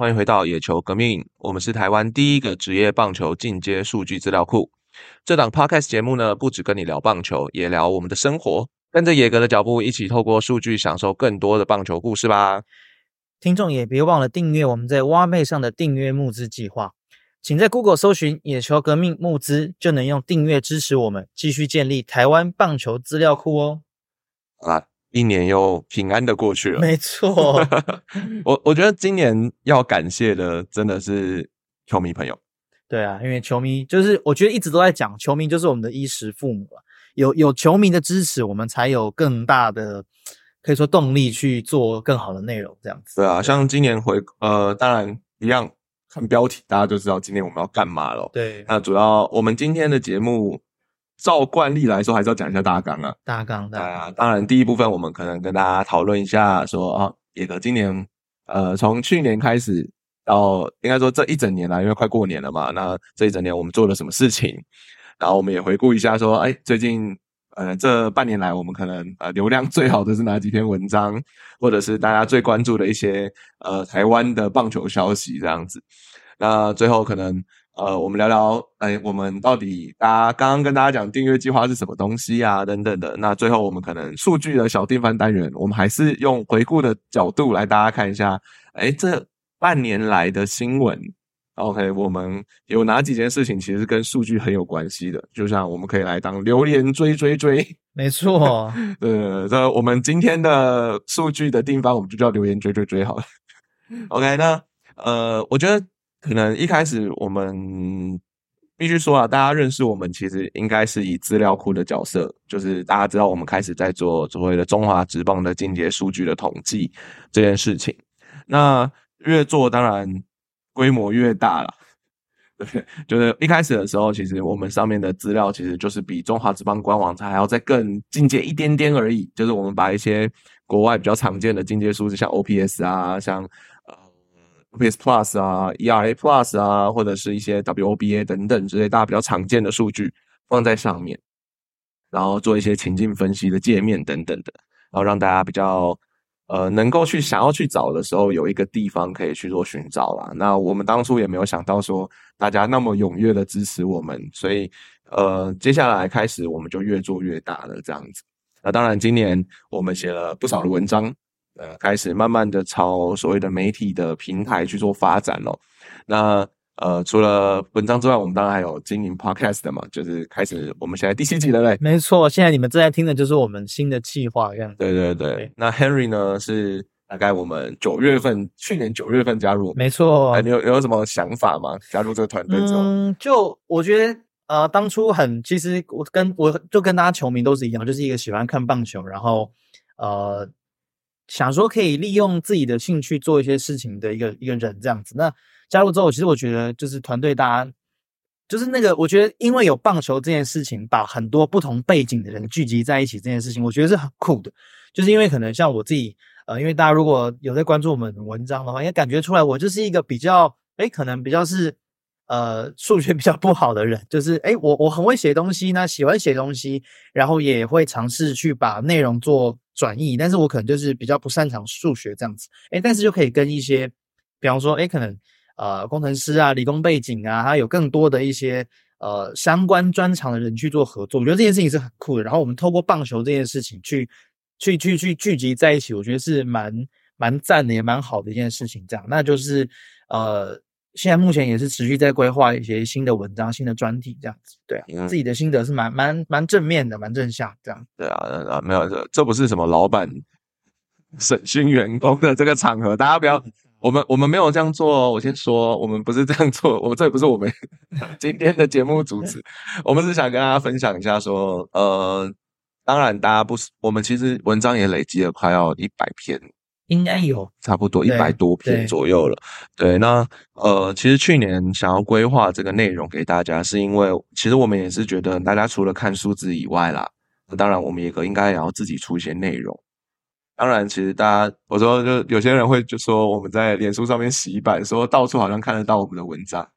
欢迎回到野球革命。我们是台湾第一个职业棒球进阶数据资料库。这档 podcast 节目呢，不只跟你聊棒球，也聊我们的生活。跟着野格的脚步，一起透过数据享受更多的棒球故事吧。听众也别忘了订阅我们在挖妹上的订阅募资计划，请在 Google 搜寻“野球革命募资”，就能用订阅支持我们，继续建立台湾棒球资料库哦。啊，一年又平安的过去了。没错，我我觉得今年要感谢的真的是球迷朋友。对啊，因为球迷就是我觉得一直都在讲，球迷就是我们的衣食父母了。有有球迷的支持，我们才有更大的可以说动力去做更好的内容，这样子。对啊，像今年回呃，当然一样看标题，大家就知道今年我们要干嘛了。对，那主要我们今天的节目，照惯例来说，还是要讲一下大纲啊。大纲，的啊，当然第一部分我们可能跟大家讨论一下，说啊，野哥今年呃，从去年开始到应该说这一整年来，因为快过年了嘛，那这一整年我们做了什么事情？然后我们也回顾一下，说，哎，最近，呃，这半年来，我们可能呃流量最好的是哪几篇文章，或者是大家最关注的一些呃台湾的棒球消息这样子。那最后可能呃我们聊聊，哎，我们到底大家刚刚跟大家讲订阅计划是什么东西啊，等等的。那最后我们可能数据的小定番单元，我们还是用回顾的角度来大家看一下，哎，这半年来的新闻。OK，我们有哪几件事情其实跟数据很有关系的？就像我们可以来当留言追追追，没错。呃，这我们今天的数据的地方，我们就叫留言追追追好了。OK，那呃，我觉得可能一开始我们必须说啊，大家认识我们其实应该是以资料库的角色，就是大家知道我们开始在做所谓的中华职棒的进阶数据的统计这件事情。那越做当然。规模越大了，对，就是一开始的时候，其实我们上面的资料其实就是比中华职棒官网它还要再更进阶一点点而已。就是我们把一些国外比较常见的进阶数字，像 OPS 啊，像 PS Plus 啊，ERA Plus 啊，或者是一些 WOBA 等等之类大家比较常见的数据放在上面，然后做一些情境分析的界面等等的，然后让大家比较。呃，能够去想要去找的时候，有一个地方可以去做寻找啦。那我们当初也没有想到说大家那么踊跃的支持我们，所以呃，接下来开始我们就越做越大了这样子。那当然，今年我们写了不少的文章，呃，开始慢慢的朝所谓的媒体的平台去做发展咯。那呃，除了文章之外，我们当然还有经营 podcast 的嘛，就是开始我们现在第七集了嘞。没错，现在你们正在听的就是我们新的计划样。对对对，那 Henry 呢是大概我们九月份，去年九月份加入。没错，你有有什么想法吗？加入这个团队之后？嗯，就我觉得呃，当初很其实我跟我就跟大家球迷都是一样，就是一个喜欢看棒球，然后呃想说可以利用自己的兴趣做一些事情的一个一个人这样子。那加入之后，其实我觉得就是团队，大家就是那个，我觉得因为有棒球这件事情，把很多不同背景的人聚集在一起这件事情，我觉得是很酷的。就是因为可能像我自己，呃，因为大家如果有在关注我们文章的话，也感觉出来我就是一个比较，哎，可能比较是呃数学比较不好的人，就是哎，我我很会写东西呢，喜欢写东西，然后也会尝试去把内容做转译，但是我可能就是比较不擅长数学这样子，哎，但是就可以跟一些，比方说，哎，可能。呃，工程师啊，理工背景啊，他有更多的一些呃相关专长的人去做合作，我觉得这件事情是很酷的。然后我们透过棒球这件事情去去去去聚集在一起，我觉得是蛮蛮赞的，也蛮好的一件事情。这样，那就是呃，现在目前也是持续在规划一些新的文章、新的专题这样子。对啊，自己的心得是蛮蛮蛮正面的，蛮正向这样。对啊，啊没有这这不是什么老板审讯员工的这个场合，大家不要。我们我们没有这样做，我先说，我们不是这样做，我这也不是我们 今天的节目主旨，我们是想跟大家分享一下，说，呃，当然大家不是，我们其实文章也累积了快要一百篇，应该有差不多一百多篇左右了。对，那呃，其实去年想要规划这个内容给大家，是因为其实我们也是觉得大家除了看数字以外啦，当然我们也可应该也要自己出一些内容。当然，其实大家我说，就有些人会就说我们在脸书上面洗版，说到处好像看得到我们的文章，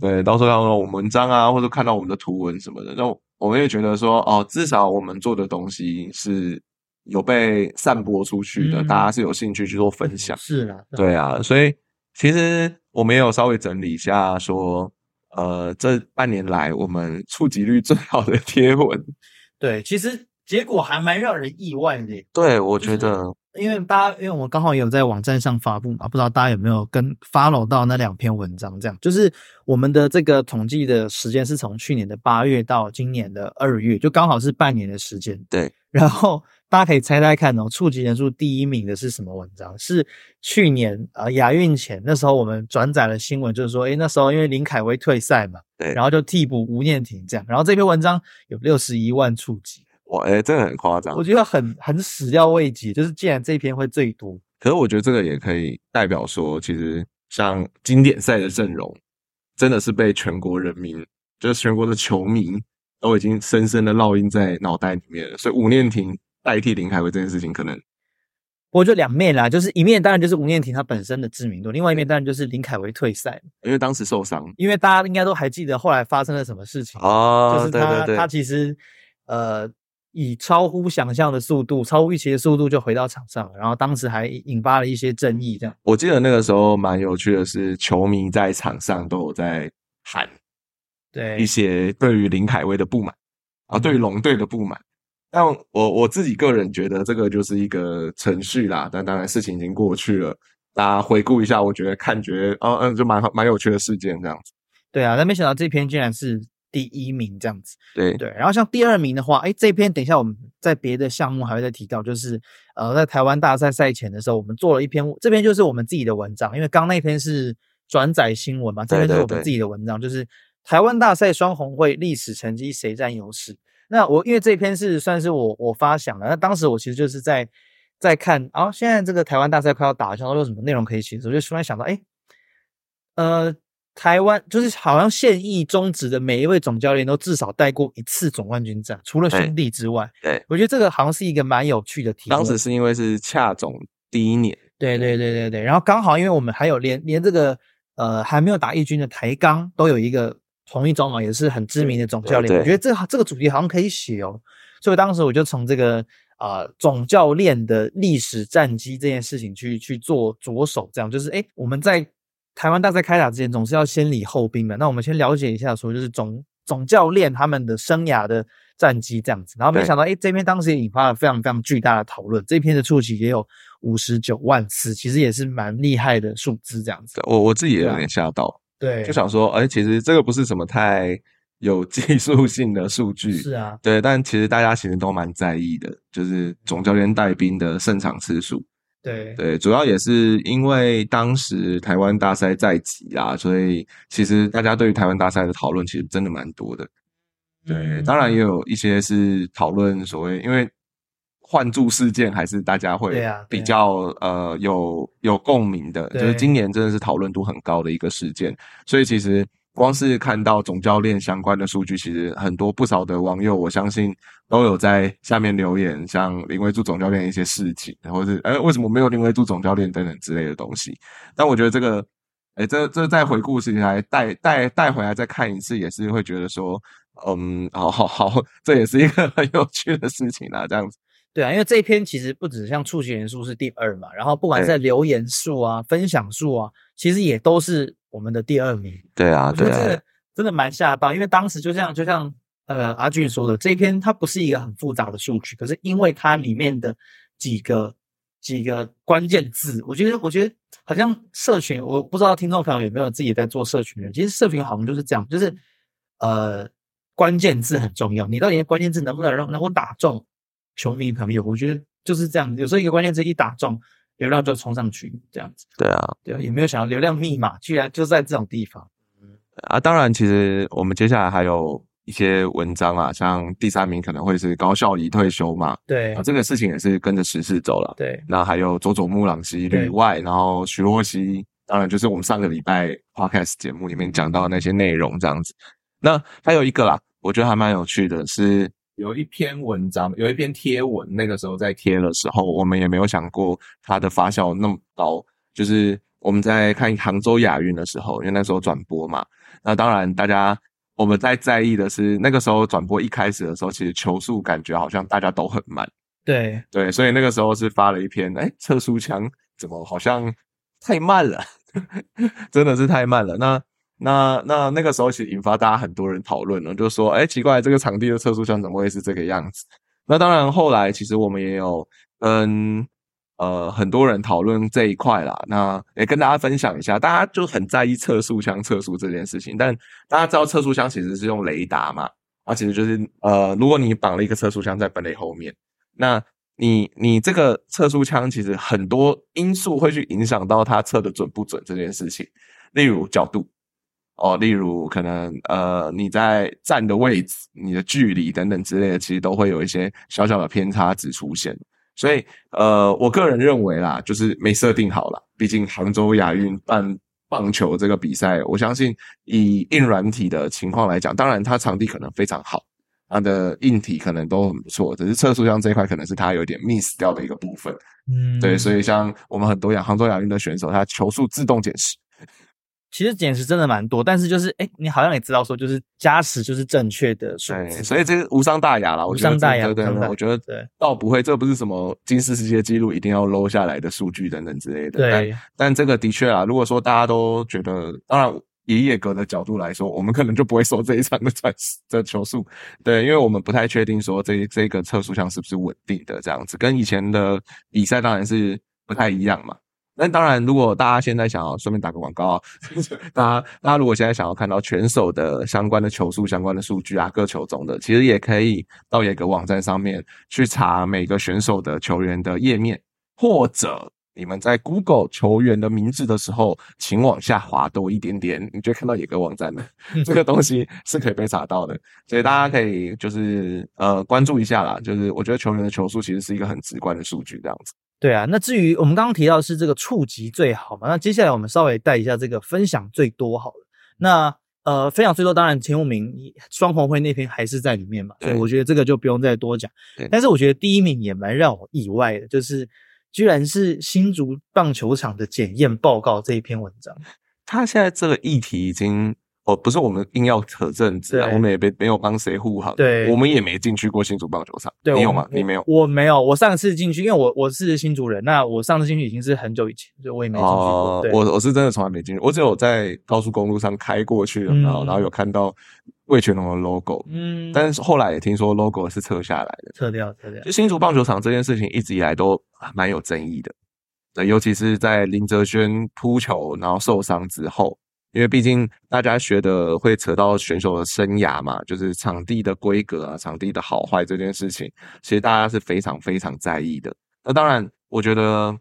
对，到处看到我们文章啊，或者看到我们的图文什么的。那我们也觉得说，哦，至少我们做的东西是有被散播出去的，大家是有兴趣去做分享。是啊，对啊，所以其实我们也有稍微整理一下，说呃，这半年来我们触及率最好的贴文。对，其实结果还蛮让人意外的。对，我觉得，因为大家，因为我刚好有在网站上发布嘛，不知道大家有没有跟 follow 到那两篇文章？这样，就是我们的这个统计的时间是从去年的八月到今年的二月，就刚好是半年的时间。对，然后大家可以猜猜看哦，触及人数第一名的是什么文章？是去年啊亚运前那时候我们转载了新闻，就是说，诶那时候因为林凯威退赛嘛，对，然后就替补吴念婷这样，然后这篇文章有六十一万触及。哇，哎，真的很夸张。我觉得很很始料未及，就是竟然这篇会最多，可是我觉得这个也可以代表说，其实像经典赛的阵容，真的是被全国人民，就是全国的球迷都已经深深的烙印在脑袋里面了。所以吴念婷代替林凯威这件事情，可能我就两面啦，就是一面当然就是吴念婷她本身的知名度，另外一面当然就是林凯威退赛，因为当时受伤，因为大家应该都还记得后来发生了什么事情哦，就是他他其实呃。以超乎想象的速度、超乎预期的速度就回到场上，然后当时还引发了一些争议。这样，我记得那个时候蛮有趣的是，球迷在场上都有在喊，对一些对于林凯威的不满啊，对于龙队的不满。但我我自己个人觉得，这个就是一个程序啦。但当然事情已经过去了，大家回顾一下，我觉得看觉哦嗯，就蛮蛮有趣的事件这样子。对啊，但没想到这篇竟然是。第一名这样子，对对，然后像第二名的话，哎，这篇等一下我们在别的项目还会再提到，就是呃，在台湾大赛赛前的时候，我们做了一篇，这篇就是我们自己的文章，因为刚那篇是转载新闻嘛，这篇是我们自己的文章，就是台湾大赛双红会历史成绩谁占优势？那我因为这篇是算是我我发想的，那当时我其实就是在在看，啊，现在这个台湾大赛快要打，想说有什么内容可以写，我就突然想到，哎，呃。台湾就是好像现役中职的每一位总教练都至少带过一次总冠军战，除了兄弟之外。对，我觉得这个好像是一个蛮有趣的题。当时是因为是恰总第一年。对对对对对，然后刚好因为我们还有连连这个呃还没有打一军的台钢都有一个同一中嘛，也是很知名的总教练。我觉得这这个主题好像可以写哦，所以当时我就从这个啊总教练的历史战绩这件事情去去做着手，这样就是哎我们在。台湾大赛开打之前，总是要先礼后兵的。那我们先了解一下，说就是总总教练他们的生涯的战绩这样子。然后没想到，哎，这篇当时也引发了非常非常巨大的讨论。这篇的触及也有五十九万次，其实也是蛮厉害的数字这样子。我我自己也有点吓到，对，就想说，哎，其实这个不是什么太有技术性的数据，是啊，对，但其实大家其实都蛮在意的，就是总教练带兵的胜场次数。对。对，主要也是因为当时台湾大赛在即啊，所以其实大家对于台湾大赛的讨论其实真的蛮多的。对，当然也有一些是讨论所谓，因为换注事件还是大家会比较呃有有共鸣的，就是今年真的是讨论度很高的一个事件，所以其实。光是看到总教练相关的数据，其实很多不少的网友，我相信都有在下面留言，像林威柱总教练一些事情，或者是哎为什么没有林威柱总教练等等之类的东西。但我觉得这个，哎，这这再回顾起来，带带带回来再看一次，也是会觉得说，嗯，好好好，这也是一个很有趣的事情啊，这样子。对啊，因为这一篇其实不止像触及人数是第二嘛，然后不管在留言数啊、分享数啊，其实也都是。我们的第二名，对啊，对啊，真的蛮吓到，因为当时就这样，就像呃阿俊说的，这一篇它不是一个很复杂的数据，可是因为它里面的几个几个关键字，我觉得我觉得好像社群，我不知道听众朋友有没有自己在做社群人，其实社群好像就是这样，就是呃关键字很重要，你到底关键字能不能让能够打中球迷朋友？我觉得就是这样，有时候一个关键字一打中。流量就冲上去，这样子。对啊，对啊，也没有想到流量密码居然就在这种地方。啊，当然，其实我们接下来还有一些文章啊，像第三名可能会是高校已退休嘛。对啊，这个事情也是跟着时事走了。对，那还有佐佐木朗希旅外，然后徐若曦，当然就是我们上个礼拜 podcast 节目里面讲到的那些内容这样子。那还有一个啦，我觉得还蛮有趣的是。有一篇文章，有一篇贴文，那个时候在贴的时候，我们也没有想过它的发酵那么高。就是我们在看杭州亚运的时候，因为那时候转播嘛，那当然大家我们在在意的是那个时候转播一开始的时候，其实球速感觉好像大家都很慢。对对，所以那个时候是发了一篇，哎，测速枪怎么好像太慢了？真的是太慢了。那那那那个时候，其实引发大家很多人讨论了，就说：“哎，奇怪，这个场地的测速枪怎么会是这个样子？”那当然，后来其实我们也有跟呃很多人讨论这一块啦。那也跟大家分享一下，大家就很在意测速枪测速这件事情。但大家知道，测速枪其实是用雷达嘛，啊，其实就是呃，如果你绑了一个测速枪在本垒后面，那你你这个测速枪其实很多因素会去影响到它测的准不准这件事情，例如角度。哦，例如可能呃你在站的位置、你的距离等等之类的，其实都会有一些小小的偏差值出现。所以呃，我个人认为啦，就是没设定好了。毕竟杭州亚运办棒球这个比赛，我相信以硬软体的情况来讲，当然它场地可能非常好，它的硬体可能都很不错，只是测速箱这一块可能是它有点 miss 掉的一个部分。嗯，对，所以像我们很多亚杭州亚运的选手，他球速自动减时。其实减时真的蛮多，但是就是哎，你好像也知道说，就是加时就是正确的数字，所以这个无伤大雅啦。无伤大雅，对对，我觉得对，倒不会，这不是什么金世世界纪录一定要搂下来的数据等等之类的。对，但这个的确啊，如果说大家都觉得，当然以野格的角度来说，我们可能就不会说这一场的转的球速，对，因为我们不太确定说这这个测速项是不是稳定的这样子，跟以前的比赛当然是不太一样嘛。那当然，如果大家现在想要顺便打个广告啊，大家大家如果现在想要看到全手的相关的球速相关的数据啊，各球种的，其实也可以到野格网站上面去查每个选手的球员的页面，或者你们在 Google 球员的名字的时候，请往下滑多一点点，你就看到野格网站了。这个东西是可以被查到的，所以大家可以就是呃关注一下啦。就是我觉得球员的球速其实是一个很直观的数据，这样子。对啊，那至于我们刚刚提到的是这个触及最好嘛？那接下来我们稍微带一下这个分享最多好了。那呃，分享最多当然前五名双红会那篇还是在里面嘛，所以我觉得这个就不用再多讲。但是我觉得第一名也蛮让我意外的，就是居然是新竹棒球场的检验报告这一篇文章。他现在这个议题已经。哦，不是我们硬要扯政治啊，我们也没没有帮谁护航，对，我们也没进去过新竹棒球场，对你有吗？你没有？我没有，我上次进去，因为我我是新竹人，那我上次进去已经是很久以前，所以我也没进去过。我我是真的从来没进去，我只有在高速公路上开过去，然后然后有看到魏全龙的 logo，嗯，但是后来也听说 logo 是撤下来的，撤掉，撤掉。就新竹棒球场这件事情一直以来都蛮有争议的，对，尤其是在林哲轩扑球然后受伤之后。因为毕竟大家学的会扯到选手的生涯嘛，就是场地的规格啊，场地的好坏这件事情，其实大家是非常非常在意的。那当然，我觉得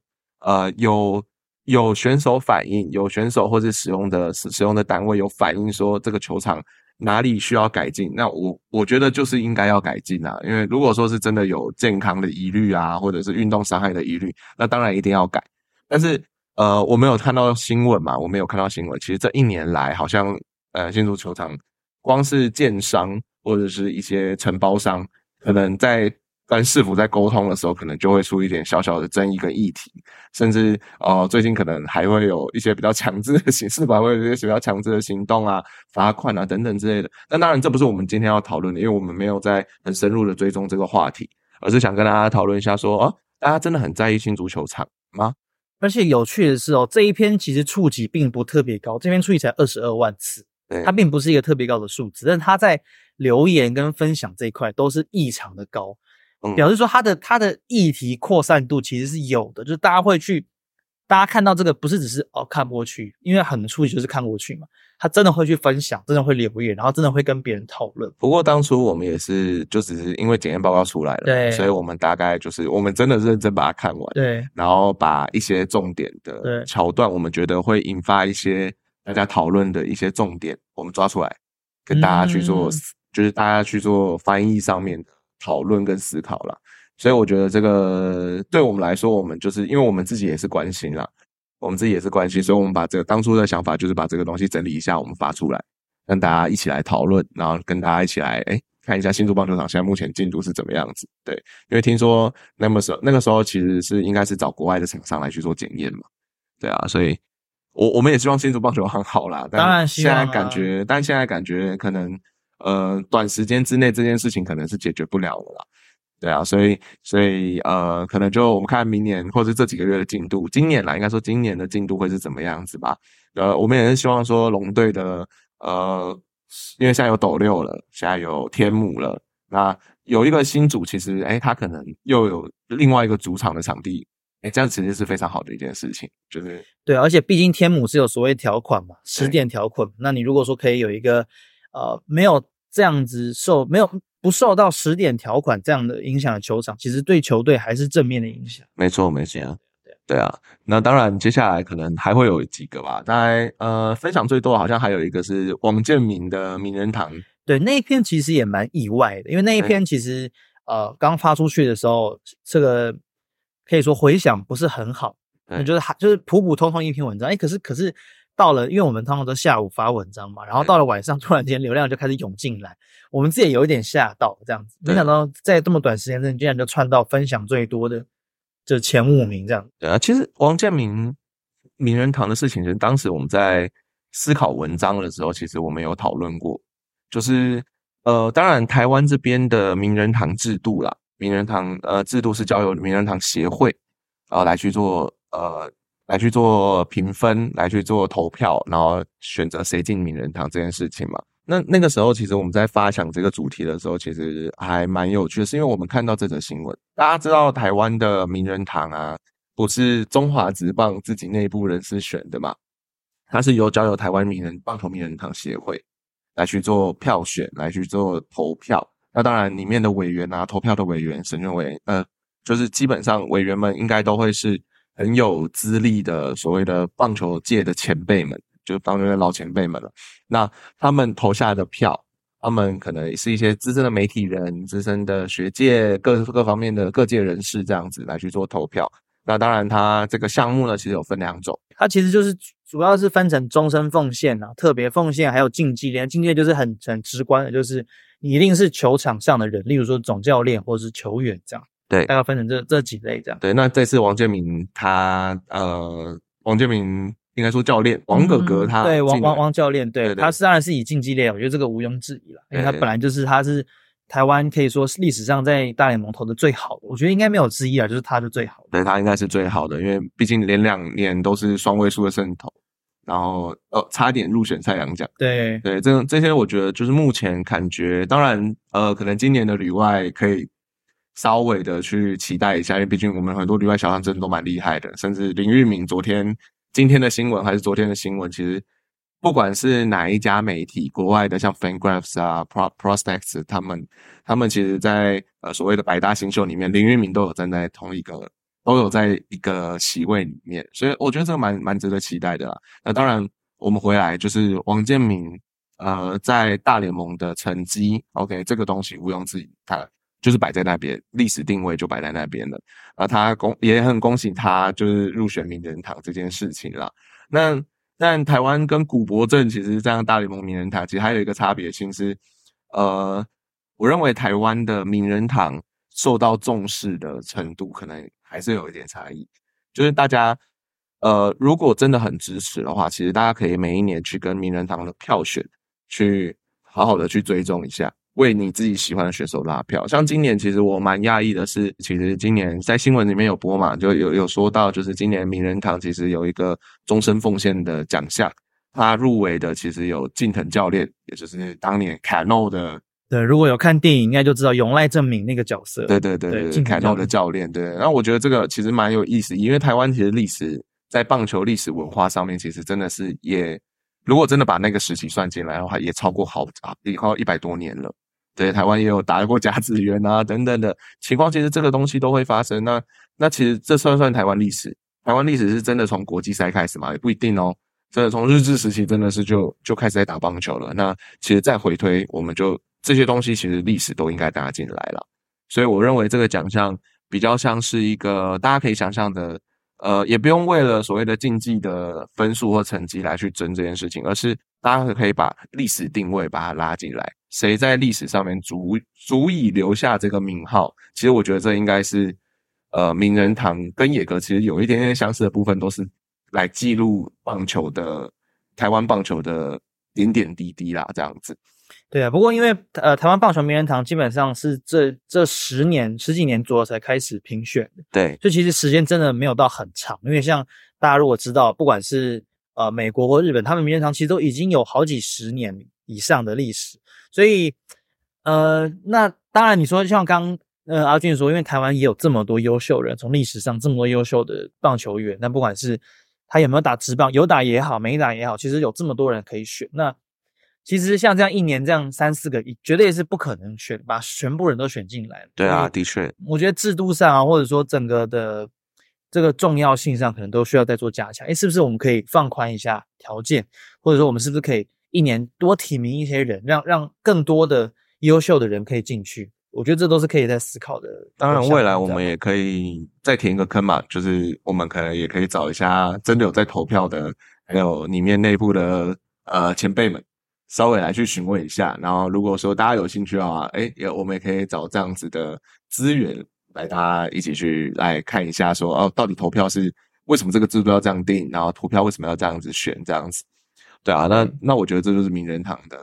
呃有有选手反映，有选手或者使用的使使用的单位有反映说这个球场哪里需要改进，那我我觉得就是应该要改进啊。因为如果说是真的有健康的疑虑啊，或者是运动伤害的疑虑，那当然一定要改。但是。呃，我没有看到新闻嘛，我没有看到新闻。其实这一年来，好像呃，新竹球场光是建商或者是一些承包商，可能在跟市府在沟通的时候，可能就会出一点小小的争议跟议题，甚至呃，最近可能还会有一些比较强制的形式吧，会有一些比较强制的行动啊、罚款啊等等之类的。但当然，这不是我们今天要讨论的，因为我们没有在很深入的追踪这个话题，而是想跟大家讨论一下，说哦，大家真的很在意新足球场吗？而且有趣的是哦，这一篇其实触及并不特别高，这篇触及才二十二万次，它并不是一个特别高的数字，但它在留言跟分享这一块都是异常的高，表示说它的它的议题扩散度其实是有的，就是大家会去。大家看到这个不是只是哦看过去，因为很出奇就是看过去嘛。他真的会去分享，真的会留言，然后真的会跟别人讨论。不过当初我们也是就只是因为检验报告出来了，对，所以我们大概就是我们真的认真把它看完，对，然后把一些重点的桥段，我们觉得会引发一些大家讨论的一些重点，我们抓出来跟大家去做，就是大家去做翻译上面的讨论跟思考了。所以我觉得这个对我们来说，我们就是因为我们自己也是关心啦，我们自己也是关心，所以我们把这个当初的想法就是把这个东西整理一下，我们发出来，让大家一起来讨论，然后跟大家一起来哎看一下新竹棒球场现在目前进度是怎么样子。对，因为听说那么时候那个时候其实是应该是找国外的厂商来去做检验嘛，对啊，所以我我们也希望新竹棒球很好啦。当然，现在感觉，但现在感觉可能呃短时间之内这件事情可能是解决不了了啦。对啊，所以所以呃，可能就我们看明年或者这几个月的进度，今年啦，应该说今年的进度会是怎么样子吧？呃，我们也是希望说龙队的呃，因为现在有斗六了，现在有天母了，那有一个新组，其实哎，他可能又有另外一个主场的场地，哎，这样其实是非常好的一件事情，就是对，而且毕竟天母是有所谓条款嘛，十点条款，那你如果说可以有一个呃，没有这样子受没有。不受到十点条款这样的影响的球场，其实对球队还是正面的影响。没错，没错，对对啊。那当然，接下来可能还会有几个吧。大概呃，分享最多好像还有一个是王建民的名人堂。对，那一篇其实也蛮意外的，因为那一篇其实呃刚发出去的时候，这个可以说回响不是很好。我觉得还就是普普通通一篇文章，哎，可是可是。到了，因为我们通常都下午发文章嘛，然后到了晚上，突然间流量就开始涌进来，我们自己也有一点吓到，这样子，没想到在这么短时间内，竟然就窜到分享最多的就前五名这样。对啊，其实王建民名人堂的事情，其实当时我们在思考文章的时候，其实我们有讨论过，就是呃，当然台湾这边的名人堂制度啦，名人堂呃制度是交由名人堂协会啊来去做呃。来去做评分，来去做投票，然后选择谁进名人堂这件事情嘛。那那个时候，其实我们在发想这个主题的时候，其实还蛮有趣的，是因为我们看到这则新闻。大家知道台湾的名人堂啊，不是中华职棒自己内部人士选的嘛？它是由交由台湾名人棒球名人堂协会来去做票选，来去做投票。那当然，里面的委员啊，投票的委员，审认为，呃，就是基本上委员们应该都会是。很有资历的所谓的棒球界的前辈们，就是棒球的老前辈们了。那他们投下的票，他们可能是一些资深的媒体人、资深的学界各各方面的各界人士这样子来去做投票。那当然，它这个项目呢，其实有分两种。它其实就是主要是分成终身奉献啊、特别奉献，还有竞技类。竞技就是很很直观的，就是你一定是球场上的人，例如说总教练或者是球员这样。对，大概分成这这几类这样。对，那这次王建民他呃，王建民应该说教练王哥哥他对王王王教练，对他当然是以竞技类，我觉得这个毋庸置疑了，因为他本来就是他是台湾可以说是历史上在大联盟投的最好的，我觉得应该没有之一啊，就是他是最好的。对他应该是最好的，因为毕竟连两年都是双位数的胜投，然后呃差点入选赛扬奖。对对，这这些我觉得就是目前感觉，当然呃可能今年的旅外可以。稍微的去期待一下，因为毕竟我们很多旅外小将真的都蛮厉害的，甚至林玉敏昨天、今天的新闻还是昨天的新闻，其实不管是哪一家媒体，国外的像 FanGraphs 啊、Pro Prospects，他们他们其实，在呃所谓的百大新秀里面，林玉明都有站在同一个，都有在一个席位里面，所以我觉得这个蛮蛮值得期待的啦。那当然，我们回来就是王建民，呃，在大联盟的成绩，OK，这个东西毋庸置疑，他。就是摆在那边，历史定位就摆在那边了。啊，他恭也很恭喜他，就是入选名人堂这件事情啦。那但台湾跟古博镇其实这样大联盟名人堂，其实还有一个差别性是，呃，我认为台湾的名人堂受到重视的程度，可能还是有一点差异。就是大家，呃，如果真的很支持的话，其实大家可以每一年去跟名人堂的票选，去好好的去追踪一下。为你自己喜欢的选手拉票，像今年其实我蛮讶异的是，其实今年在新闻里面有播嘛，就有有说到，就是今年名人堂其实有一个终身奉献的奖项，他入围的其实有近藤教练，也就是当年凯诺的。对，如果有看电影，应该就知道永濑正敏那个角色。对对对对，凯诺的教练。对，然后我觉得这个其实蛮有意思，因为台湾其实历史在棒球历史文化上面，其实真的是也，如果真的把那个时期算进来的话，也超过好啊，也快一百多年了。对，台湾也有打过甲子园啊，等等的情况，其实这个东西都会发生。那那其实这算不算台湾历史？台湾历史是真的从国际赛开始吗？也不一定哦。真的从日治时期真的是就就开始在打棒球了。那其实再回推，我们就这些东西其实历史都应该大家进来了。所以我认为这个奖项比较像是一个大家可以想象的，呃，也不用为了所谓的竞技的分数或成绩来去争这件事情，而是大家可以把历史定位把它拉进来。谁在历史上面足足以留下这个名号？其实我觉得这应该是，呃，名人堂跟野格其实有一点点相似的部分，都是来记录棒球的台湾棒球的点点滴滴啦，这样子。对啊，不过因为呃，台湾棒球名人堂基本上是这这十年十几年左右才开始评选的，对，所以其实时间真的没有到很长。因为像大家如果知道，不管是呃美国或日本，他们名人堂其实都已经有好几十年以上的历史，所以呃，那当然你说像刚呃阿俊说，因为台湾也有这么多优秀人，从历史上这么多优秀的棒球员，那不管是他有没有打职棒，有打也好，没打也好，其实有这么多人可以选，那。其实像这样一年这样三四个，绝对是不可能选把全部人都选进来。对啊，的确，我觉得制度上啊，或者说整个的这个重要性上，可能都需要再做加强。哎，是不是我们可以放宽一下条件，或者说我们是不是可以一年多提名一些人，让让更多的优秀的人可以进去？我觉得这都是可以在思考的。当然，未来我们也可以再填一个坑嘛，就是我们可能也可以找一下真的有在投票的，还有里面内部的呃前辈们。稍微来去询问一下，然后如果说大家有兴趣的话，哎，也我们也可以找这样子的资源来，大家一起去来看一下，说哦，到底投票是为什么这个制度要这样定，然后投票为什么要这样子选，这样子，对啊，那那我觉得这就是名人堂的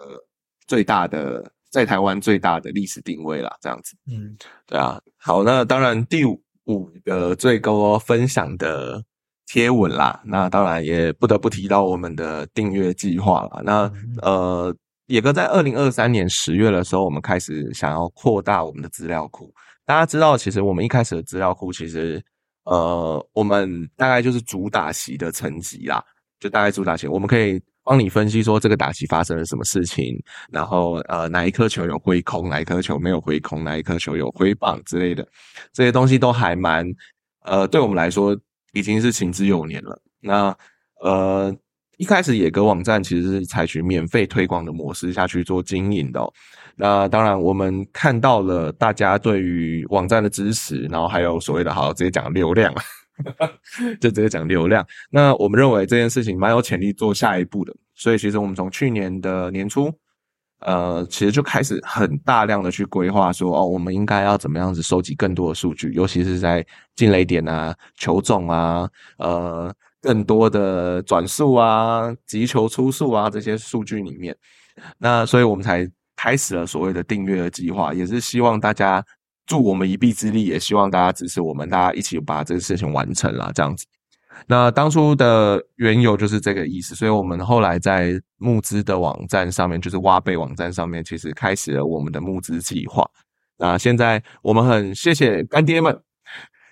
最大的在台湾最大的历史定位啦，这样子，嗯，对啊，好，那当然第五个最高分享的。贴文啦，那当然也不得不提到我们的订阅计划了。那呃，野哥在二零二三年十月的时候，我们开始想要扩大我们的资料库。大家知道，其实我们一开始的资料库，其实呃，我们大概就是主打席的成绩啦，就大概主打席，我们可以帮你分析说这个打席发生了什么事情，然后呃，哪一颗球有挥空，哪一颗球没有挥空，哪一颗球有挥棒之类的，这些东西都还蛮呃，对我们来说。已经是行之有年了。那呃，一开始野格网站其实是采取免费推广的模式下去做经营的。那当然，我们看到了大家对于网站的支持，然后还有所谓的好直接讲流量，就直接讲流量。那我们认为这件事情蛮有潜力做下一步的。所以其实我们从去年的年初。呃，其实就开始很大量的去规划，说哦，我们应该要怎么样子收集更多的数据，尤其是在进雷点啊、球种啊、呃，更多的转速啊、击球出速啊这些数据里面。那所以我们才开始了所谓的订阅的计划，也是希望大家助我们一臂之力，也希望大家支持我们，大家一起把这个事情完成了，这样子。那当初的缘由就是这个意思，所以我们后来在募资的网站上面，就是挖贝网站上面，其实开始了我们的募资计划。那现在我们很谢谢干爹们，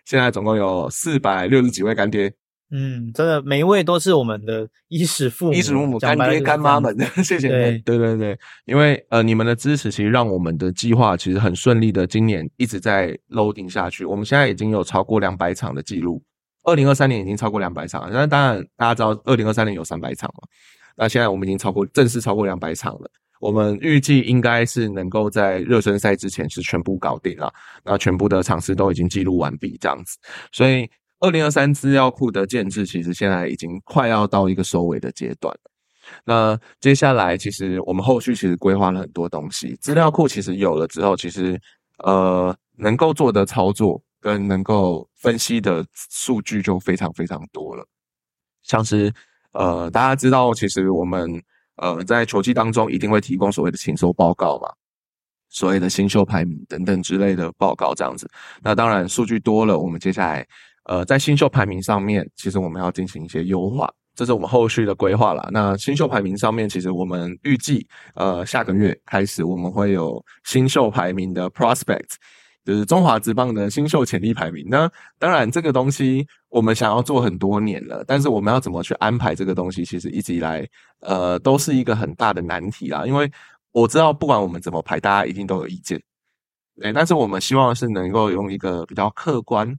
现在总共有四百六十几位干爹。嗯，真的每一位都是我们的衣食父母、衣食父母、干爹干妈们，谢谢。对对对对，因为呃你们的支持，其实让我们的计划其实很顺利的，今年一直在 loading 下去。我们现在已经有超过两百场的记录。二零二三年已经超过两百场了，那当然大家知道二零二三年有三百场嘛，那现在我们已经超过正式超过两百场了。我们预计应该是能够在热身赛之前是全部搞定了，那全部的场次都已经记录完毕这样子。所以二零二三资料库的建制其实现在已经快要到一个收尾的阶段了。那接下来其实我们后续其实规划了很多东西，资料库其实有了之后，其实呃能够做的操作。跟能够分析的数据就非常非常多了，像是呃，大家知道，其实我们呃在球季当中一定会提供所谓的请收报告嘛，所谓的新秀排名等等之类的报告这样子。那当然数据多了，我们接下来呃在新秀排名上面，其实我们要进行一些优化，这是我们后续的规划了。那新秀排名上面，其实我们预计呃下个月开始，我们会有新秀排名的 prospect。就是中华职棒的新秀潜力排名。那当然，这个东西我们想要做很多年了，但是我们要怎么去安排这个东西，其实一直以来，呃，都是一个很大的难题啦。因为我知道，不管我们怎么排，大家一定都有意见。对，但是我们希望是能够用一个比较客观，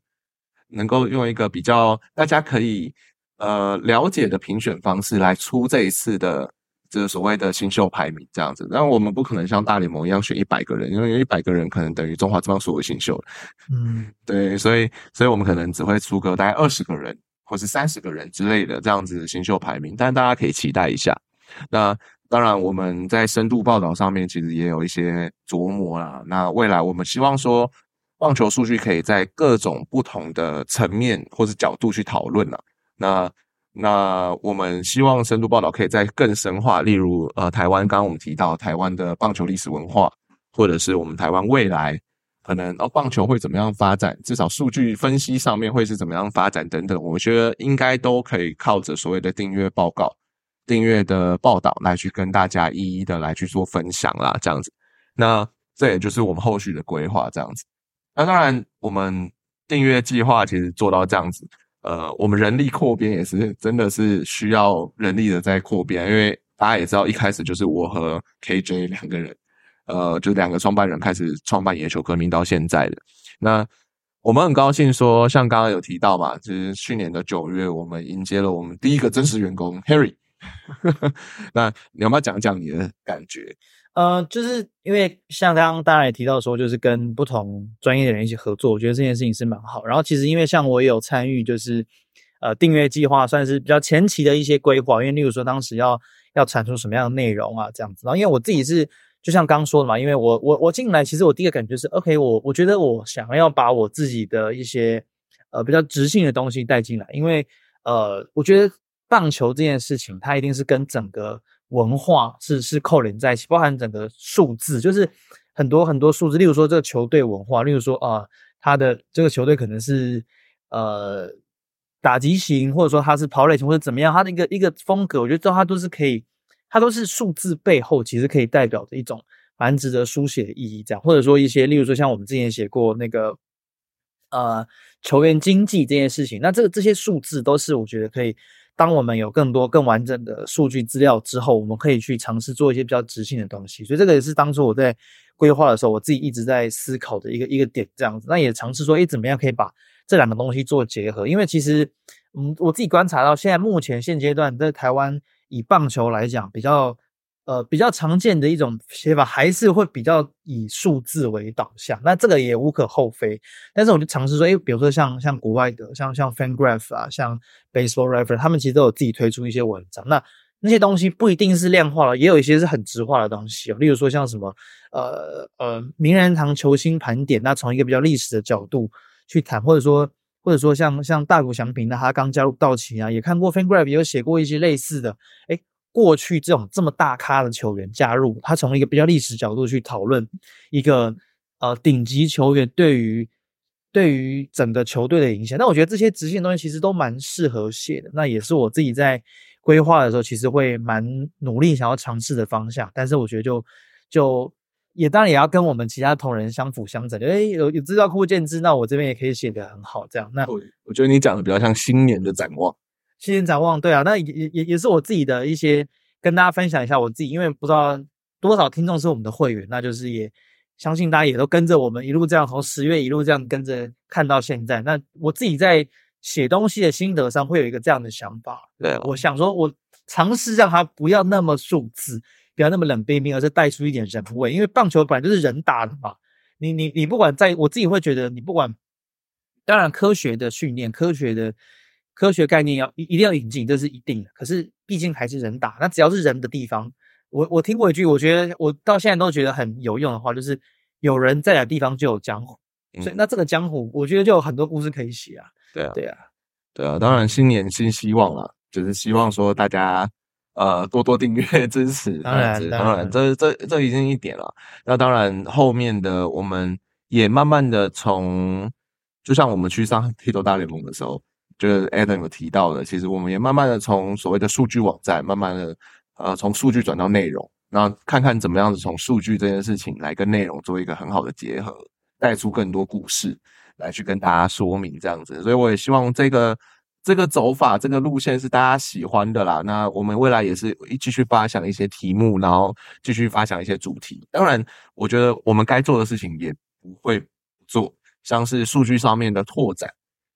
能够用一个比较大家可以呃了解的评选方式来出这一次的。这所谓的新秀排名这样子，但我们不可能像大联盟一样选一百个人，因为一百个人可能等于中华之邦所有新秀嗯，对，所以，所以我们可能只会出个大概二十个人，或是三十个人之类的这样子的新秀排名，但大家可以期待一下。那当然，我们在深度报道上面其实也有一些琢磨啦。那未来我们希望说，棒球数据可以在各种不同的层面或者角度去讨论了。那那我们希望深度报道可以再更深化，例如呃，台湾刚刚我们提到台湾的棒球历史文化，或者是我们台湾未来可能哦棒球会怎么样发展，至少数据分析上面会是怎么样发展等等，我觉得应该都可以靠着所谓的订阅报告、订阅的报道来去跟大家一一的来去做分享啦，这样子。那这也就是我们后续的规划这样子。那当然，我们订阅计划其实做到这样子。呃，我们人力扩编也是真的是需要人力的在扩编，因为大家也知道，一开始就是我和 KJ 两个人，呃，就两个创办人开始创办野球革命到现在的。那我们很高兴说，像刚刚有提到嘛，就是去年的九月，我们迎接了我们第一个真实员工 Harry。那你要不要讲讲你的感觉？呃，就是因为像刚刚大家也提到说，就是跟不同专业的人一起合作，我觉得这件事情是蛮好。然后其实因为像我也有参与，就是呃订阅计划，算是比较前期的一些规划。因为例如说当时要要产出什么样的内容啊，这样子。然后因为我自己是就像刚说的嘛，因为我我我进来，其实我第一个感觉是，OK，我我觉得我想要把我自己的一些呃比较直性的东西带进来，因为呃我觉得棒球这件事情，它一定是跟整个。文化是是扣连在一起，包含整个数字，就是很多很多数字。例如说这个球队文化，例如说啊，他的这个球队可能是呃打击型，或者说他是跑垒型，或者怎么样，他的一个一个风格，我觉得它都是可以，它都是数字背后其实可以代表着一种蛮值得书写的意义。这样，或者说一些，例如说像我们之前写过那个呃球员经济这件事情，那这个这些数字都是我觉得可以。当我们有更多更完整的数据资料之后，我们可以去尝试做一些比较直性的东西。所以这个也是当初我在规划的时候，我自己一直在思考的一个一个点。这样子，那也尝试说，哎，怎么样可以把这两个东西做结合？因为其实，嗯，我自己观察到，现在目前现阶段在台湾以棒球来讲，比较。呃，比较常见的一种写法还是会比较以数字为导向，那这个也无可厚非。但是我就尝试说，哎，比如说像像国外的，像像 FanGraph 啊，像 Baseball Reference，他们其实都有自己推出一些文章。那那些东西不一定是量化了，也有一些是很直化的东西。例如说像什么，呃呃，名人堂球星盘点，那从一个比较历史的角度去谈，或者说或者说像像大谷翔平，那他刚加入道奇啊，也看过 FanGraph，也有写过一些类似的，哎。过去这种这么大咖的球员加入，他从一个比较历史角度去讨论一个呃顶级球员对于对于整个球队的影响。那我觉得这些直线东西其实都蛮适合写的。那也是我自己在规划的时候，其实会蛮努力想要尝试的方向。但是我觉得就就也当然也要跟我们其他同仁相辅相成。哎，有有资料库建制，那我这边也可以写得很好。这样，那我觉得你讲的比较像新年的展望。新年展望，对啊，那也也也也是我自己的一些跟大家分享一下我自己，因为不知道多少听众是我们的会员，那就是也相信大家也都跟着我们一路这样从十月一路这样跟着看到现在。那我自己在写东西的心得上会有一个这样的想法，对，我想说，我尝试让它不要那么数字，不要那么冷冰冰，而是带出一点人味，因为棒球本来就是人打的嘛。你你你不管在我自己会觉得，你不管当然科学的训练，科学的。科学概念要一一定要引进，这是一定的。可是毕竟还是人打，那只要是人的地方，我我听过一句，我觉得我到现在都觉得很有用的话，就是有人在的地方就有江湖。所以那这个江湖，我觉得就有很多故事可以写啊。对啊，对啊，对啊。当然新年新希望了，就是希望说大家呃多多订阅支持。当然，当然，这这这已经一点了。那当然后面的我们也慢慢的从，就像我们去上黑头大联盟的时候。就是 Adam 有提到的，其实我们也慢慢的从所谓的数据网站，慢慢的呃从数据转到内容，那看看怎么样子从数据这件事情来跟内容做一个很好的结合，带出更多故事来去跟大家说明这样子。所以我也希望这个这个走法这个路线是大家喜欢的啦。那我们未来也是一继续发想一些题目，然后继续发想一些主题。当然，我觉得我们该做的事情也不会做，像是数据上面的拓展。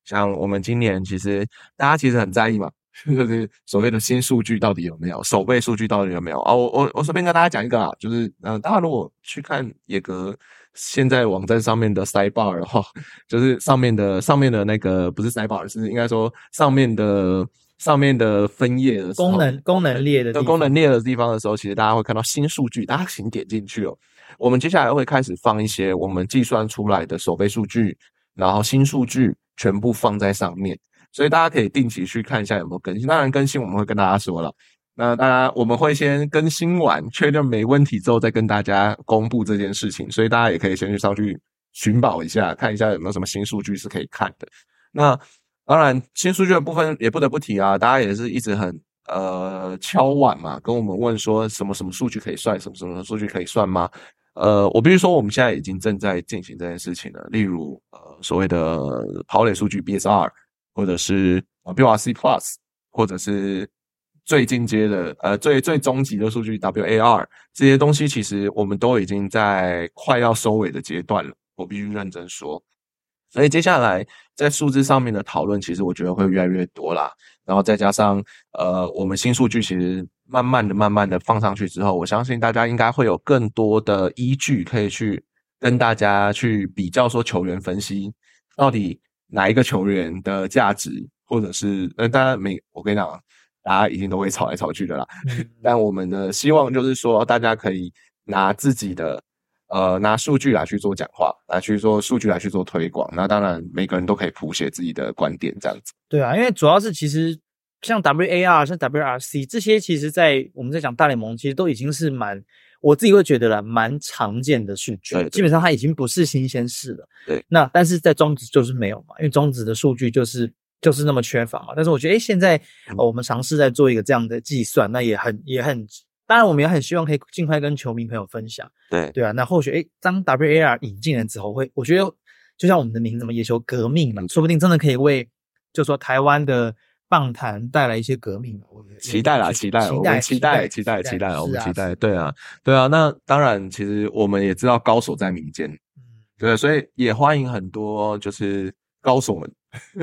像我们今年其实大家其实很在意嘛，就是所谓的新数据到底有没有，手背数据到底有没有啊？我我我随便跟大家讲一个啊，就是嗯，大家如果去看野格现在网站上面的 sidebar 的话，就是上面的上面的那个不是 sidebar，是应该说上面的上面的分页的功能功能列的功能列的地方的时候，其实大家会看到新数据，大家请点进去哦。我们接下来会开始放一些我们计算出来的手背数据，然后新数据。全部放在上面，所以大家可以定期去看一下有没有更新。当然更新我们会跟大家说了。那当然我们会先更新完，确认没问题之后再跟大家公布这件事情。所以大家也可以先去上去寻宝一下，看一下有没有什么新数据是可以看的。那当然新数据的部分也不得不提啊，大家也是一直很呃敲碗嘛，跟我们问说什么什么数据可以算，什么什么数据可以算吗？呃，我必须说，我们现在已经正在进行这件事情了。例如，呃，所谓的跑垒数据 BSR，或者是 BRC Plus，或者是最进阶的，呃，最最终极的数据 WAR，这些东西其实我们都已经在快要收尾的阶段了。我必须认真说，所以接下来在数字上面的讨论，其实我觉得会越来越多啦。然后再加上，呃，我们新数据其实。慢慢的、慢慢的放上去之后，我相信大家应该会有更多的依据可以去跟大家去比较，说球员分析到底哪一个球员的价值，或者是呃，当然每我跟你讲，大家一定都会吵来吵去的啦。但我们的希望就是说，大家可以拿自己的呃拿数据来去做讲话，来去做数据来去做推广。那当然每个人都可以谱写自己的观点，这样子。对啊，因为主要是其实。像 WAR、像 WRC 这些，其实，在我们在讲大联盟，其实都已经是蛮，我自己会觉得啦，蛮常见的数据。基本上它已经不是新鲜事了。对。那但是在中职就是没有嘛，因为中职的数据就是就是那么缺乏嘛。但是我觉得，哎，现在我们尝试在做一个这样的计算，那也很也很，当然我们也很希望可以尽快跟球迷朋友分享。对。对啊，那或许哎，当 WAR 引进了之后，会我觉得就像我们的名字嘛，野球革命嘛，说不定真的可以为，就说台湾的。棒坛带来一些革命，我期待啦，期待，我们期待，期待，期待，我们期待，对啊，对啊。那当然，其实我们也知道高手在民间，嗯，对，所以也欢迎很多就是高手们，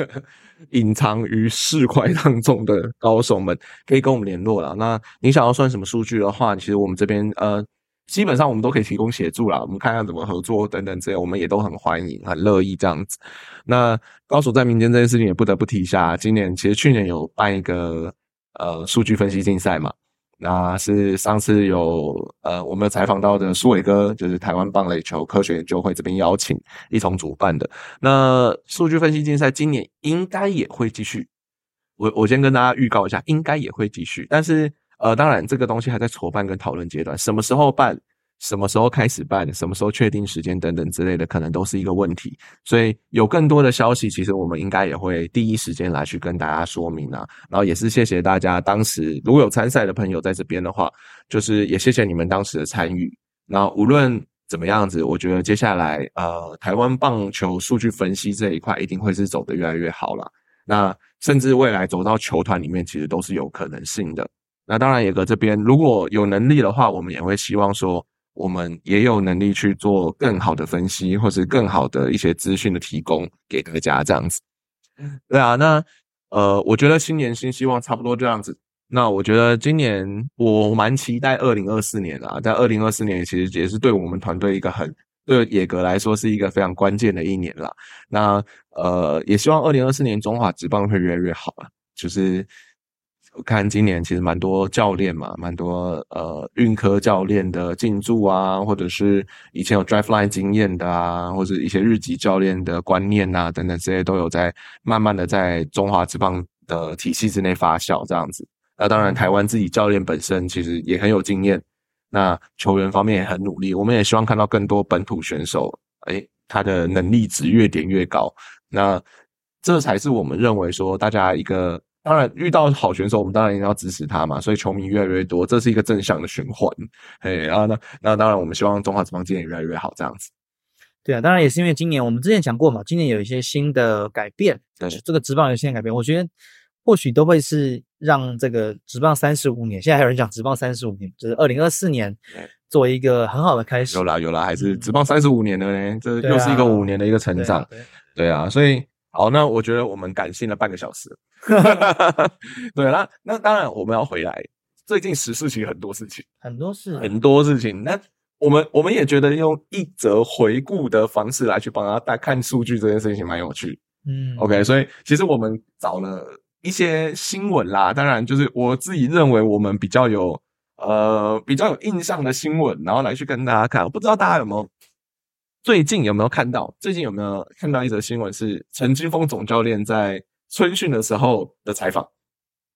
隐藏于市侩当中的高手们，可以跟我们联络了。那你想要算什么数据的话，其实我们这边呃。基本上我们都可以提供协助啦，我们看看怎么合作等等这些，我们也都很欢迎、很乐意这样子。那高手在民间这件事情也不得不提一下，今年其实去年有办一个呃数据分析竞赛嘛，那是上次有呃我们采访到的苏伟哥，就是台湾棒垒球科学研究会这边邀请一同主办的。那数据分析竞赛今年应该也会继续，我我先跟大家预告一下，应该也会继续，但是。呃，当然，这个东西还在筹办跟讨论阶段，什么时候办，什么时候开始办，什么时候确定时间等等之类的，可能都是一个问题。所以有更多的消息，其实我们应该也会第一时间来去跟大家说明啊。然后也是谢谢大家，当时如果有参赛的朋友在这边的话，就是也谢谢你们当时的参与。那无论怎么样子，我觉得接下来呃，台湾棒球数据分析这一块一定会是走得越来越好了。那甚至未来走到球团里面，其实都是有可能性的。那当然，野哥这边如果有能力的话，我们也会希望说，我们也有能力去做更好的分析，或是更好的一些资讯的提供给大家这样子。对啊，那呃，我觉得新年新希望差不多这样子。那我觉得今年我蛮期待二零二四年啊，在二零二四年其实也是对我们团队一个很对野格来说是一个非常关键的一年了。那呃，也希望二零二四年中华职棒会越来越好啊，就是。我看今年其实蛮多教练嘛，蛮多呃运科教练的进驻啊，或者是以前有 drive line 经验的啊，或者一些日籍教练的观念啊等等这些都有在慢慢的在中华职棒的体系之内发酵这样子。那当然台湾自己教练本身其实也很有经验，那球员方面也很努力，我们也希望看到更多本土选手，诶，他的能力值越点越高。那这才是我们认为说大家一个。当然，遇到好选手，我们当然要支持他嘛。所以球迷越来越多，这是一个正向的循环。嘿啊，那那当然，我们希望中华职棒今年越来越好，这样子。对啊，当然也是因为今年我们之前讲过嘛，今年有一些新的改变。对，这个职棒有新的改变，我觉得或许都会是让这个职棒三十五年，现在还有人讲职棒三十五年，就是二零二四年作为一个很好的开始。有啦有啦，还是职棒三十五年的呢，这又是一个五年的一个成长。对啊，所以好，那我觉得我们感性了半个小时。对，那那当然我们要回来。最近时事情很多事情，很多事，很多事情。那我们我们也觉得用一则回顾的方式来去帮他带看数据这件事情蛮有趣。嗯，OK，所以其实我们找了一些新闻啦，当然就是我自己认为我们比较有呃比较有印象的新闻，然后来去跟大家看。我不知道大家有没有最近有没有看到？最近有没有看到一则新闻是陈金峰总教练在。春训的时候的采访，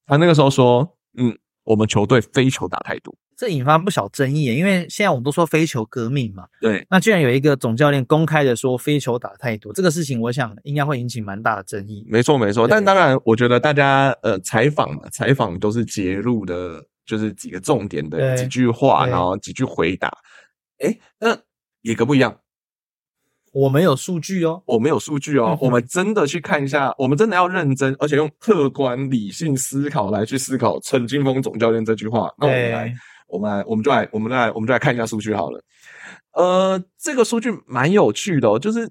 他那个时候说，嗯，我们球队非球打太多，这引发不小争议，因为现在我们都说非球革命嘛。对，那居然有一个总教练公开的说非球打太多，这个事情我想应该会引起蛮大的争议。没错没错。但当然，我觉得大家呃采访嘛，采访都是截入的，就是几个重点的几句话，然后几句回答。哎，那野格不一样，我们有数据哦，我们有数据哦我们真的去看一下，我们真的要认真，而且用客观理性思考来去思考陈金峰总教练这句话。那我们来，我们来，我们就来，我们来，我们就来看一下数据好了。呃，这个数据蛮有趣的哦，就是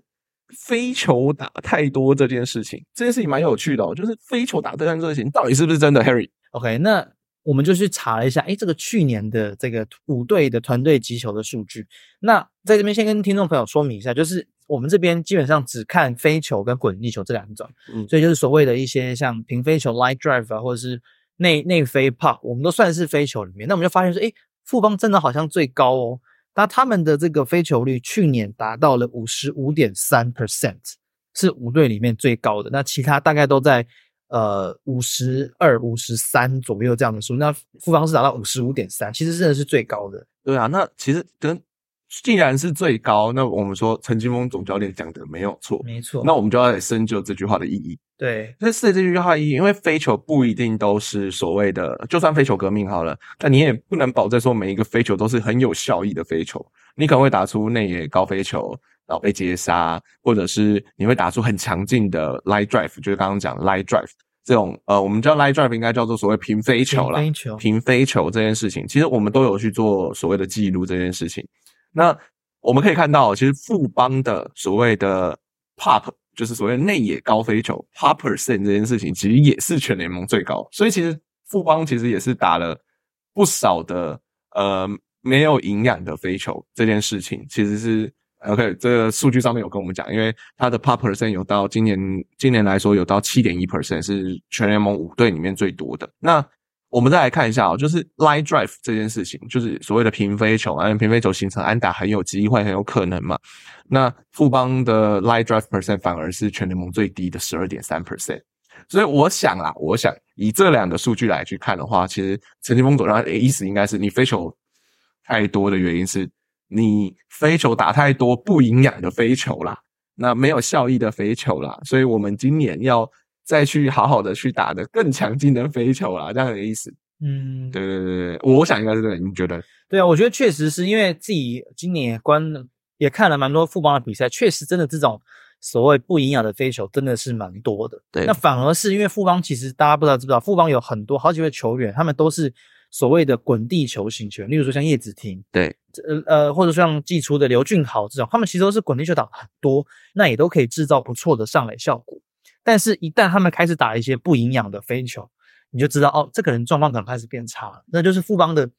非球打太多这件事情，这件事情蛮有趣的哦，就是非球打太多这件事情到底是不是真的，Harry？OK，那我们就去查了一下，哎，这个去年的这个五队的团队击球的数据。那在这边先跟听众朋友说明一下，就是我们这边基本上只看飞球跟滚地球这两种，嗯所以就是所谓的一些像平飞球 （line drive） 啊，或者是内内飞 pop，我们都算是飞球里面。那我们就发现说，哎，富邦真的好像最高哦。那他们的这个飞球率去年达到了五十五点三 percent，是五队里面最高的。那其他大概都在呃五十二、五十三左右这样的数。那富邦是达到五十五点三，其实真的是最高的。对啊，那其实跟既然是最高，那我们说陈金峰总教练讲的没有错，没错那我们就要来深究这句话的意义。对这是这句话意义，因为飞球不一定都是所谓的，就算飞球革命好了，但你也不能保证说每一个飞球都是很有效益的飞球。你可能会打出内野高飞球，然后被接杀，或者是你会打出很强劲的 line drive，就是刚刚讲 line drive 这种，呃，我们知道 line drive 应该叫做所谓平飞球啦。平飞球平飞球这件事情，其实我们都有去做所谓的记录这件事情。那我们可以看到，其实富邦的所谓的 pop，就是所谓内野高飞球 pop percent 这件事情，其实也是全联盟最高。所以其实富邦其实也是打了不少的呃没有营养的飞球这件事情，其实是 OK。这个数据上面有跟我们讲，因为它的 pop percent 有到今年今年来说有到七点一 percent，是全联盟五队里面最多的。那我们再来看一下哦，就是 line drive 这件事情，就是所谓的平飞球啊，平飞球形成安打很有机会，很有可能嘛。那富邦的 line drive percent 反而是全联盟最低的十二点三 percent。所以我想啦，我想以这两个数据来去看的话，其实陈金峰总教练的意思应该是你飞球太多的原因是你飞球打太多不营养的飞球啦，那没有效益的飞球啦，所以我们今年要再去好好的去打的更强劲的飞球啦，这样的意思。嗯，对对对对，我想应该是这个，你觉得？对啊，我觉得确实是因为自己今年也观也看了蛮多富邦的比赛，确实真的这种所谓不营养的飞球真的是蛮多的。对那反而是因为富邦其实大家不知道知不知道，富邦有很多好几位球员，他们都是所谓的滚地球型球员，例如说像叶子婷，对，呃呃，或者像季初的刘俊豪这种，他们其实都是滚地球打很多，那也都可以制造不错的上垒效果。但是，一旦他们开始打一些不营养的飞球，你就知道哦，这个人状况可能开始变差了。那就是富邦的，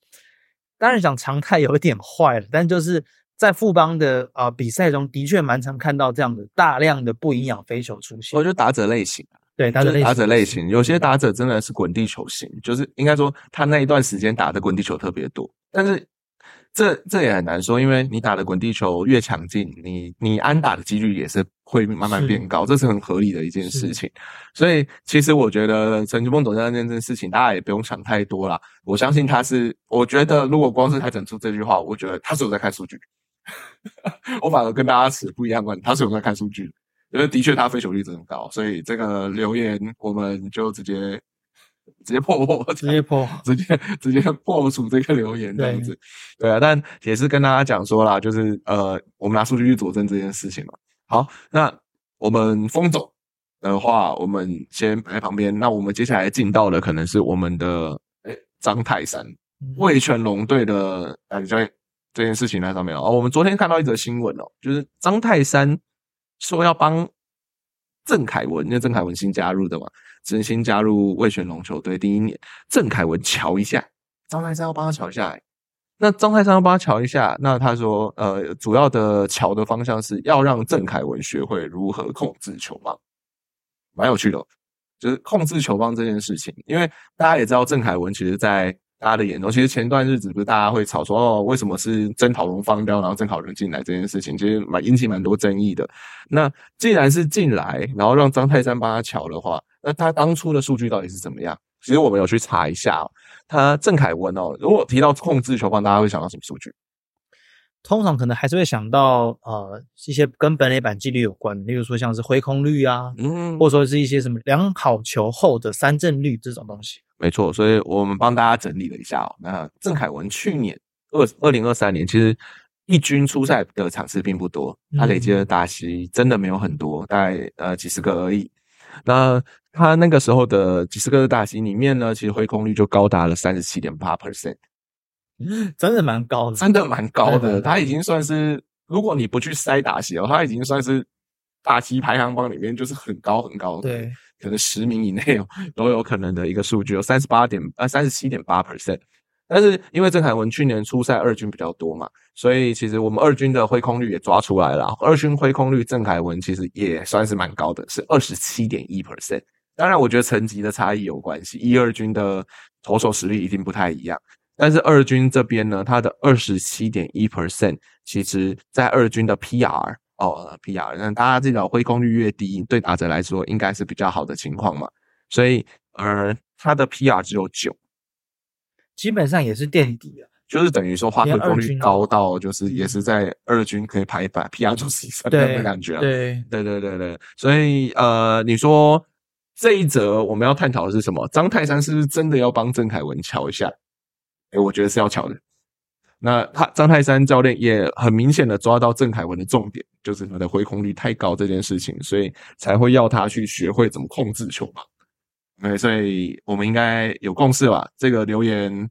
当然讲常态有一点坏了，但就是在富邦的呃比赛中，的确蛮常看到这样的大量的不营养飞球出现我。觉得打者类型啊，对，打者类就是打者类型型，有些打者真的是滚地球型，就是应该说他那一段时间打的滚地球特别多，但是这这也很难说，因为你打的滚地球越强劲，你你安打的几率也是会慢慢变高，这是很合理的一件事情。所以其实我觉得陈金峰总教练这件事情，大家也不用想太多啦。我相信他是，我觉得如果光是他整出这句话，我觉得他是有在看数据。我反而跟大家持不一样的观点，他是有在看数据的。因为的确他飞球率真的高，所以这个留言我们就直接直接破破，直接破。直接直接破除这个留言这样子。对啊，但也是跟大家讲说啦，就是呃，我们拿数据去佐证这件事情嘛。好，那我们风总的话，我们先摆在旁边。那我们接下来进到的可能是我们的诶张泰山嗯魏全龙队的呃教练这件事情在上面哦。哦我们昨天看到一则新闻哦，就是张泰山说要帮郑凯文，因为郑凯文新加入的嘛，只新加入魏全龙球队第一年，郑凯文瞧一下，张泰山要帮他瞧一下、欸。那张泰山要帮他瞧一下，那他说，呃，主要的瞧的方向是要让郑凯文学会如何控制球棒，蛮有趣的，就是控制球棒这件事情。因为大家也知道，郑凯文其实在大家的眼中，其实前段日子不是大家会吵说，哦，为什么是曾讨龙放掉，然后郑凯文进来这件事情，其实蛮引起蛮多争议的。那既然是进来，然后让张泰山帮他瞧的话，那他当初的数据到底是怎么样？其实我们有去查一下、哦，他郑凯文哦，如果提到控制球棒，大家会想到什么数据？通常可能还是会想到呃一些跟本垒板纪律有关，例如说像是挥空率啊，嗯，或者说是一些什么良好球后的三振率这种东西。没错，所以我们帮大家整理了一下哦。那郑凯文去年二二零二三年，其实一军出赛的场次并不多，他累积的打席真的没有很多，大概呃几十个而已。那他那个时候的几十个的打席里面呢，其实挥空率就高达了三十七点八 percent，真的蛮高的，真的蛮高的。他已经算是，如果你不去筛打席哦，他已经算是打席排行榜里面就是很高很高的。对，可能十名以内哦都有可能的一个数据，有三十八点呃三十七点八 percent。但是因为郑凯文去年出赛二军比较多嘛，所以其实我们二军的挥空率也抓出来了。二军挥空率郑凯文其实也算是蛮高的，是二十七点一 percent。当然，我觉得层级的差异有关系，一二军的投手实力一定不太一样。但是二军这边呢，他的二十七点一 percent，其实在二军的 PR 哦 PR，那大家知道挥空率越低，对打者来说应该是比较好的情况嘛。所以，呃，它的 PR 只有九，基本上也是垫底啊。就是等于说它挥空率高到就是也是在二军可以排版 PR 九十以上的，感觉啊。对，对对对对，所以呃，你说这一则我们要探讨的是什么？张泰山是不是真的要帮郑凯文瞧一下？诶我觉得是要瞧的。那他张泰山教练也很明显的抓到郑凯文的重点，就是他的回空率太高这件事情，所以才会要他去学会怎么控制球嘛。对，所以我们应该有共识吧？这个留言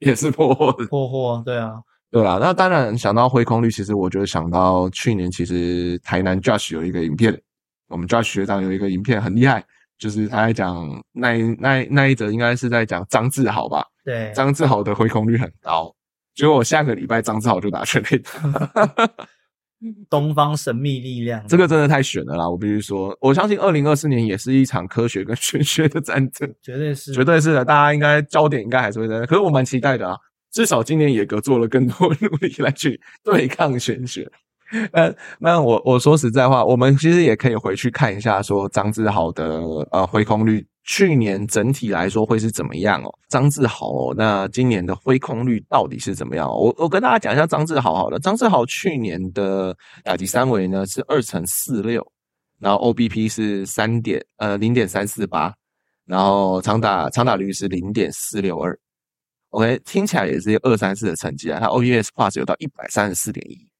也是破获的。破获，对啊，对啊，那当然想到回空率，其实我就想到去年其实台南 Josh 有一个影片，我们 Josh 学长有一个影片很厉害，就是他在讲那一那那一则应该是在讲张志豪吧，对，张志豪的回空率很高，结果我下个礼拜张志豪就打全垒打，东方神秘力量，这个真的太悬了啦！我必须说，我相信二零二四年也是一场科学跟玄学的战争。绝对是，绝对是的，大家应该焦点应该还是会在那，可是我蛮期待的啊，至少今年野格做了更多努力来去对抗玄学。那，那我我说实在话，我们其实也可以回去看一下，说张志豪的呃回空率，去年整体来说会是怎么样哦？张志豪哦，那今年的挥空率到底是怎么样、我我跟大家讲一下张志豪好了，张志豪去年的打击三围呢是二乘四六，然后 OBP 是三点呃零点三四八，然后长打长打率是零点四六二，OK，听起来也是二三四的成绩啊，他 OPS Plus 有到一百三十四点一。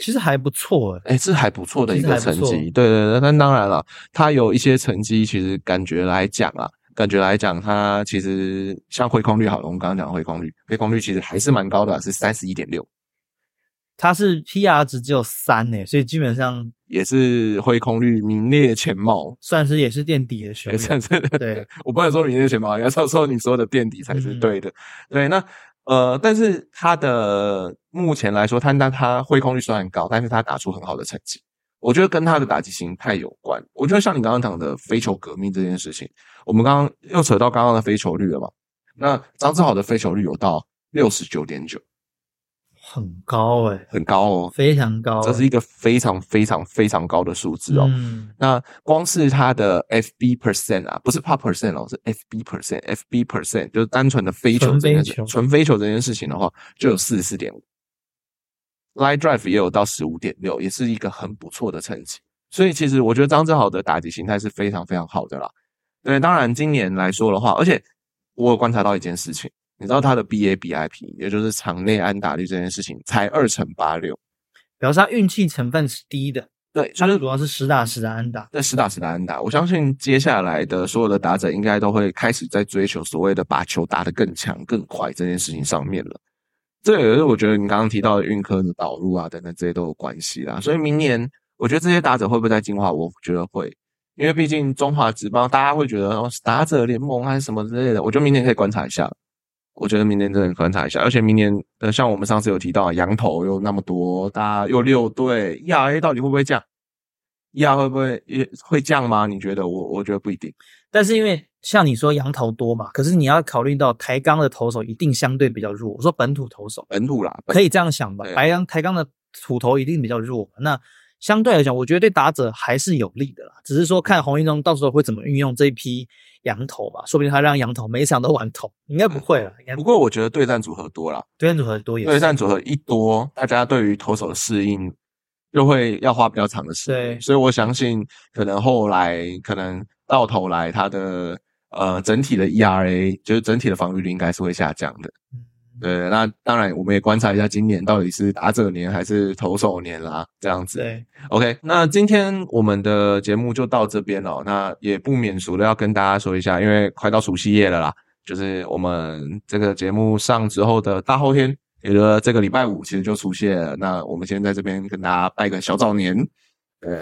其实还不错哎，哎，这还不错的一个成绩，对对对。但当然了，他有一些成绩，其实感觉来讲啊，感觉来讲，他其实像回空率好了，我们刚刚讲回空率，回空率其实还是蛮高的啊，是三十一点六，它是 PR 值只有三哎，所以基本上也是挥空率名列前茅，算是也是垫底的球员。也算是对，我不能说名列前茅，应该说说你说的垫底才是对的。对，那呃，但是他的目前来说，他那他挥空率虽然高，但是他打出很好的成绩。我觉得跟他的打击心态有关。我觉得像你刚刚讲的非球革命这件事情，我们刚刚又扯到刚刚的非球率了嘛？那张志豪的非球率有到六十九点九，很高哎，很高哦，非常高欸，这是一个非常非常非常高的数字哦。嗯，那光是它的 FB percent 啊，不是 p percent 哦，是 FB percent，FB percent 就是单纯的飞球这件事，纯飞球这件事情的话，就有四十四点五，Line Drive 也有到十五点六，也是一个很不错的成绩。所以其实我觉得张志豪的打击形态是非常非常好的啦。对，当然今年来说的话，而且我有观察到一件事情，你知道他的 BABIP，也就是场内安打率这件事情，才二乘八六。表示他运气成分是低的，对，他就主要是实打实的安打。对实打实的安打，我相信接下来的所有的打者应该都会开始在追求所谓的把球打得更强、更快这件事情上面了。这也是我觉得你刚刚提到的运科的导入啊等等这些都有关系啦。所以明年我觉得这些打者会不会在进化？我觉得会，因为毕竟中华职棒大家会觉得哦打者联盟还是什么之类的，我觉得明年可以观察一下。我觉得明年真的观察一下，而且明年呃，像我们上次有提到，羊头又那么多，大家又六队，ERA 到底会不会降？ERA 会不会也会降吗？你觉得？我我觉得不一定。但是因为像你说羊头多嘛，可是你要考虑到台钢的投手一定相对比较弱。我说本土投手本土啦，本可以这样想吧，白羊台钢的土投一定比较弱。那相对来讲，我觉得对打者还是有利的啦。只是说看洪一中到时候会怎么运用这一批羊头吧，说不定他让羊头每场都玩头，应该不会了。应该不过我觉得对战组合多了，对战组合多也对战组合一多，大家对于投手的适应就会要花比较长的时间。对所以我相信可能后来可能到头来他的呃整体的 ERA 就是整体的防御率应该是会下降的。嗯对，那当然我们也观察一下今年到底是打者年还是投手年啦，这样子。对，OK，那今天我们的节目就到这边了。那也不免俗的要跟大家说一下，因为快到除夕夜了啦，就是我们这个节目上之后的大后天，也就是这个礼拜五，其实就除夕了。那我们先在这边跟大家拜个小早年，对，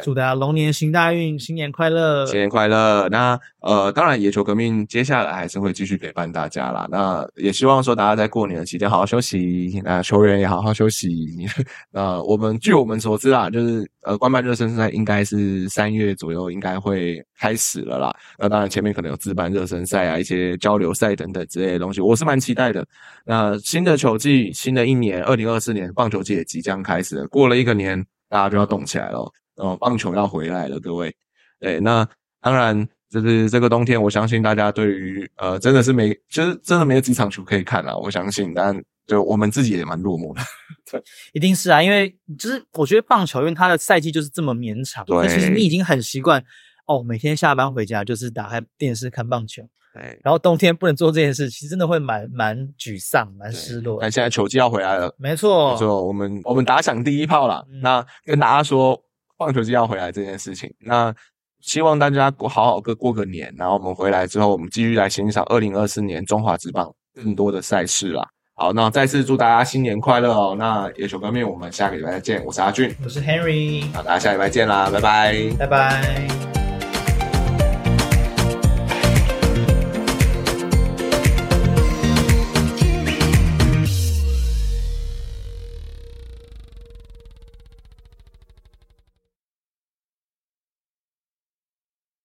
祝大家龙年行大运，新年快乐！新年快乐！那呃，当然，野球革命接下来还是会继续陪伴大家啦。那也希望说大家在过年的期间好好休息，那球员也好好休息。那我们据我们所知啦，就是呃，官办热身赛应该是三月左右应该会开始了啦。那当然前面可能有自办热身赛啊，一些交流赛等等之类的东西，我是蛮期待的。那新的球季，新的一年，二零二四年棒球季也即将开始了。过了一个年，大家就要动起来了。哦，棒球要回来了，各位。对，那当然，就是这个冬天，我相信大家对于呃，真的是没，就是真的没有几场球可以看啊。我相信，但就我们自己也蛮落寞的。对一定是啊，因为就是我觉得棒球，因为它的赛季就是这么绵长，对那其实你已经很习惯哦，每天下班回家就是打开电视看棒球，对，然后冬天不能做这件事，其实真的会蛮蛮沮丧、蛮失落。但现在球季要回来了，没错，没错，我们我们打响第一炮了。嗯那跟大家说，棒球季要回来这件事情，那希望大家过好好过过个年，然后我们回来之后，我们继续来欣赏二零二四年中华职棒更多的赛事啦。好，那再次祝大家新年快乐哦！那野球革命，我们下个礼拜再见，我是阿俊，我是 Henry，那大家下礼拜见啦，拜拜。拜拜。